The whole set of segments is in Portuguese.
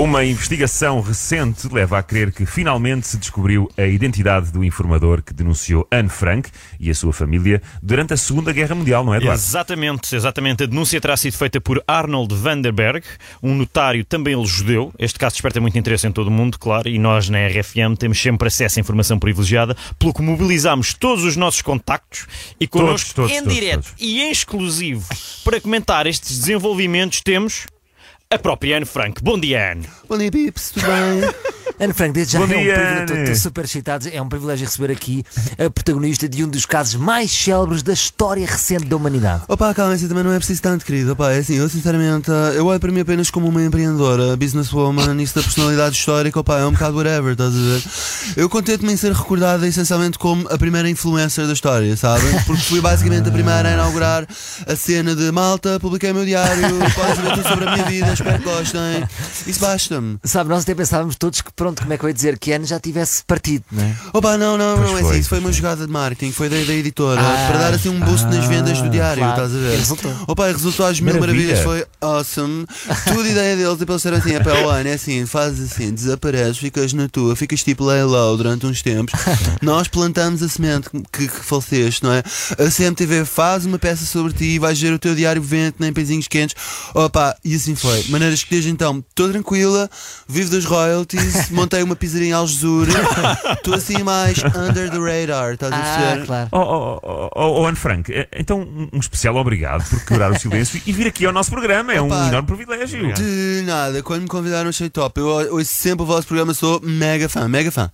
Uma investigação recente leva a crer que finalmente se descobriu a identidade do informador que denunciou Anne Frank e a sua família durante a Segunda Guerra Mundial, não é, Eduardo? Exatamente, exatamente. A denúncia terá sido feita por Arnold Vanderberg, um notário também ele judeu. Este caso desperta muito interesse em todo o mundo, claro, e nós na RFM temos sempre acesso a informação privilegiada, pelo que mobilizamos todos os nossos contactos e connosco todos, em todos, direto todos. e em exclusivo para comentar estes desenvolvimentos temos a própria Anne Frank. Bom dia, Anne. Bom dia, Pips, tudo bem? Ana Frank, desde já Bom é um dia, privilégio, estou super excitado, é um privilégio receber aqui a protagonista de um dos casos mais célebres da história recente da humanidade. Opa, calma, assim também não é preciso tanto, querido. Opa, é assim, eu sinceramente, eu olho para mim apenas como uma empreendedora, businesswoman, isso da personalidade histórica, opa, é um bocado whatever, estás a ver? Eu contento-me em ser recordada essencialmente como a primeira influencer da história, sabem? Porque fui basicamente a primeira a inaugurar a cena de malta, publiquei o meu diário, podem saber tudo sobre a minha vida, espero que gostem. Isso basta-me. Sabe, nós até pensávamos todos que, pronto, como é que eu ia dizer, que Ana já tivesse partido, não é? Opa, não, não, Pois não, é foi, assim, isso foi pois uma foi. jogada de marketing, foi da, da editora, Ah, para dar assim um boost nas vendas do diário, claro. estás a ver? E resultou. Opa, e resultou às mil Maravilha. maravilhas, foi awesome. Tudo ideia deles, e para eles serem assim, é para o ano, é assim, fazes assim, desapareces, ficas na tua, ficas tipo lay low durante uns tempos. Nós plantamos a semente que, que faleceste, não é? A CMTV faz uma peça sobre ti, vais ver o teu diário vento, nem pezinhos quentes. Opa, e assim foi. Maneiras que desde então, estou tranquila, vivo das royalties, montei uma pizzaria em Algesur, estou assim mais under the radar, estás a Ah, perceber? claro. Oh, oh, oh, oh, oh, Anne Frank, eh, então um- um especial obrigado por quebrar o silêncio e vir aqui ao nosso programa. É um Opa. enorme privilégio. De nada, quando me convidaram achei top. Eu ouço sempre o vosso programa, sou mega fã, mega fã.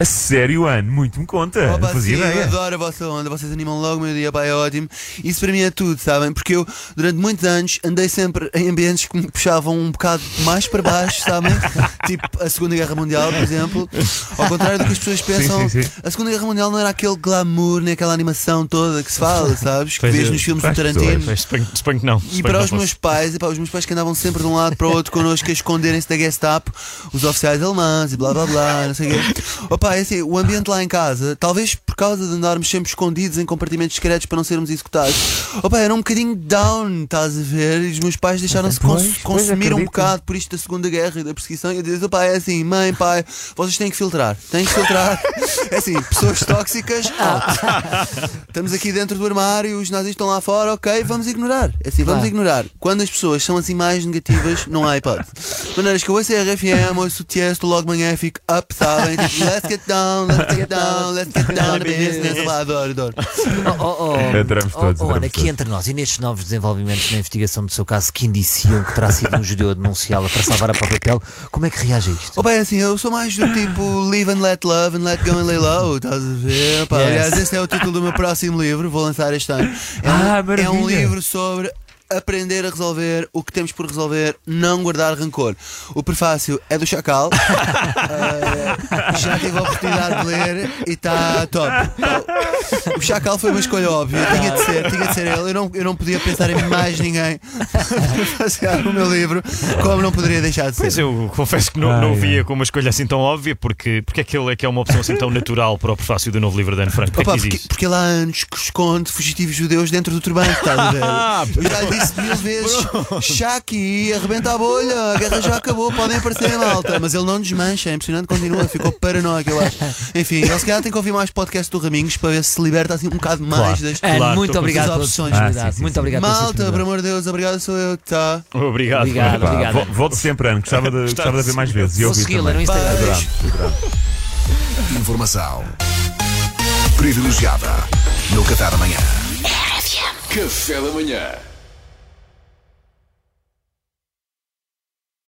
A sério, Anne, muito me conta. Opa, Não fazia sim, eu ideia. adoro a vossa onda, vocês animam logo o meu dia, pá, é ótimo. Isso para mim é tudo, sabem? Porque eu, durante muitos anos, andei sempre em ambientes que me puxavam um bocado mais para baixo, sabem? tipo a Segunda Guerra Mundial, por exemplo. Ao contrário do que as pessoas pensam, sim, sim. a Segunda Guerra Mundial não era aquele glamour, nem aquela animação toda que se fala, sabes? Que vês é, nos filmes do para Tarantino. Suponho, que não. E para os meus pais, epá, os meus pais que andavam sempre de um lado para o outro connosco a esconderem-se da Gestapo, os oficiais alemães e blá blá blá, não sei o quê. Opa, é assim, o ambiente lá em casa, talvez por causa de andarmos sempre escondidos em compartimentos secretos para não sermos executados, opa, era um bocadinho down, estás a ver? E os meus pais deixaram-se cons- consumir um bocado por isto da Segunda Guerra e da perseguição. E eu disse, opa, é assim, mãe, pai, vocês têm que filtrar, têm que filtrar. É assim, pessoas tóxicas, out. Estamos aqui dentro do armário, os nazis estão lá fora, ok, vamos ignorar. É assim, vamos ignorar. Quando as pessoas são assim mais negativas, não há hipótese. De maneiras que eu ouço a RFM, ouço o Tiesto, logo de manhã fico up, sabem? Tipo, let's get down, let's get down, let's get down to business. Lá, adoro, adoro. Oh, oh, oh, Adoramos oh, todos, oh, Ana, adoramos aqui entre nós e nestes novos desenvolvimentos na investigação do seu caso que indiciam que terá sido um judeu a denunciá-la para salvar a própria pele, como é que reage a isto? Opa, é assim, eu sou mais do tipo live and let love and let go and lay low, estás a ver? Yes. Aliás, esse é o título do meu próximo livro, vou lançar este ano. É um, Ah, é um livro sobre aprender a resolver o que temos por resolver, não guardar rancor. O prefácio é do Chacal, Eh, já tive a oportunidade de ler e está top. O Chacal foi uma escolha óbvia, tinha de ser, tinha de ser ele. Eu não, eu não podia pensar em mais ninguém para fazer o meu livro, como não poderia deixar de ser. Pois eu confesso que não, Ai, não ai. via como uma escolha assim tão óbvia, porque, porque é que ele é que é uma opção assim tão natural para o prefácio do novo livro de Anne Frank. Porquê Opa, que diz porque, porque ele há anos que esconde fugitivos judeus dentro do turbante, estás a ver? Disse mil vezes: Shaki, arrebenta a bolha, a guerra já acabou, podem aparecer malta. Mas ele não desmancha, é impressionante, continua, ficou paranoico, eu acho. Enfim, ele se calhar tem que ouvir mais podcast do Raminhos para ver se se liberta assim um bocado mais das. Ana, Claro, muito com obrigado opções. Ah, sim, sim, muito sim. obrigado pela Malta, por disponibilidade. amor de Deus, obrigado, sou eu, tá? Obrigado. Obrigado, Pá, obrigado. vo- Volte sempre, Anne. Gostava de, gostava de ver mais vezes. E Vou ouvir segui-la no também. Instagram. Beijo. Informação privilegiada no Café da manhã. Café da manhã.